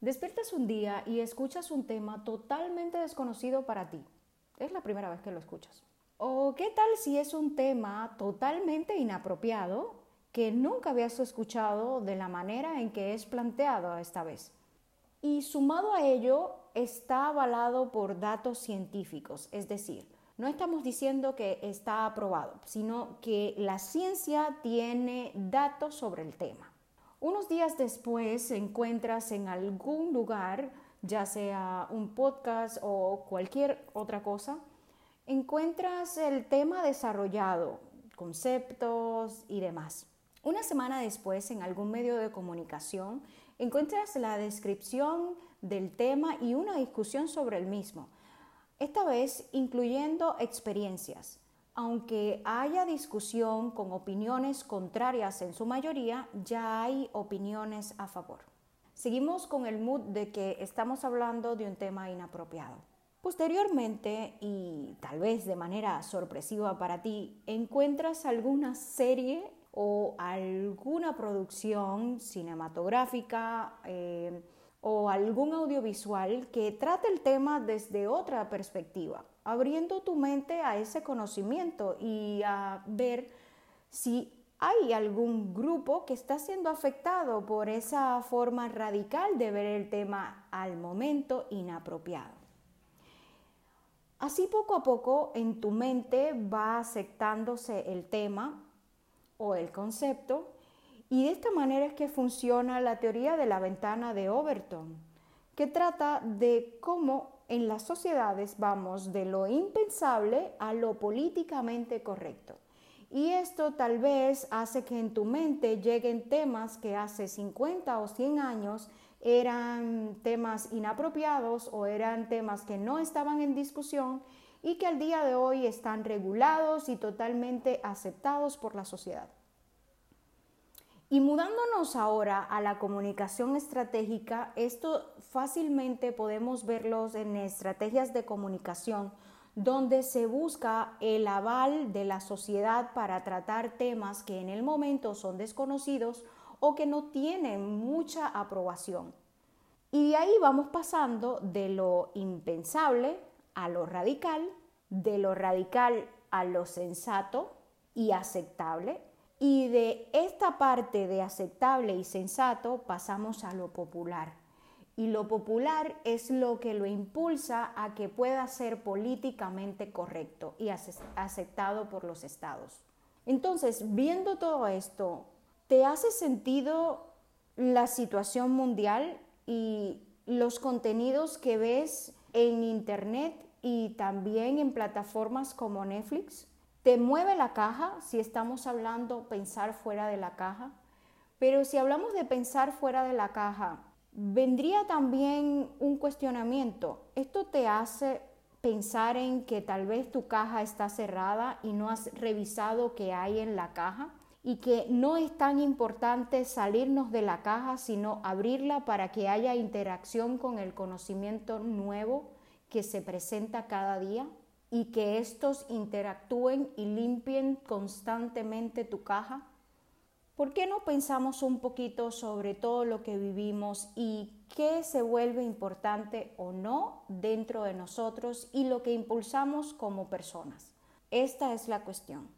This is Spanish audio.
Despiertas un día y escuchas un tema totalmente desconocido para ti. Es la primera vez que lo escuchas. ¿O qué tal si es un tema totalmente inapropiado que nunca habías escuchado de la manera en que es planteado esta vez? Y sumado a ello, está avalado por datos científicos, es decir, no estamos diciendo que está aprobado, sino que la ciencia tiene datos sobre el tema. Unos días después encuentras en algún lugar, ya sea un podcast o cualquier otra cosa, encuentras el tema desarrollado, conceptos y demás. Una semana después, en algún medio de comunicación, encuentras la descripción del tema y una discusión sobre el mismo, esta vez incluyendo experiencias. Aunque haya discusión con opiniones contrarias en su mayoría, ya hay opiniones a favor. Seguimos con el mood de que estamos hablando de un tema inapropiado. Posteriormente, y tal vez de manera sorpresiva para ti, encuentras alguna serie o alguna producción cinematográfica eh, o algún audiovisual que trate el tema desde otra perspectiva abriendo tu mente a ese conocimiento y a ver si hay algún grupo que está siendo afectado por esa forma radical de ver el tema al momento inapropiado. Así poco a poco en tu mente va aceptándose el tema o el concepto y de esta manera es que funciona la teoría de la ventana de Overton, que trata de cómo en las sociedades vamos de lo impensable a lo políticamente correcto. Y esto tal vez hace que en tu mente lleguen temas que hace 50 o 100 años eran temas inapropiados o eran temas que no estaban en discusión y que al día de hoy están regulados y totalmente aceptados por la sociedad. Y mudándonos ahora a la comunicación estratégica, esto fácilmente podemos verlos en estrategias de comunicación donde se busca el aval de la sociedad para tratar temas que en el momento son desconocidos o que no tienen mucha aprobación. Y de ahí vamos pasando de lo impensable a lo radical, de lo radical a lo sensato y aceptable, y de esta parte de aceptable y sensato pasamos a lo popular. Y lo popular es lo que lo impulsa a que pueda ser políticamente correcto y aceptado por los estados. Entonces, viendo todo esto, ¿te hace sentido la situación mundial y los contenidos que ves en Internet y también en plataformas como Netflix? Te mueve la caja si estamos hablando pensar fuera de la caja, pero si hablamos de pensar fuera de la caja, vendría también un cuestionamiento. Esto te hace pensar en que tal vez tu caja está cerrada y no has revisado qué hay en la caja y que no es tan importante salirnos de la caja, sino abrirla para que haya interacción con el conocimiento nuevo que se presenta cada día y que estos interactúen y limpien constantemente tu caja? ¿Por qué no pensamos un poquito sobre todo lo que vivimos y qué se vuelve importante o no dentro de nosotros y lo que impulsamos como personas? Esta es la cuestión.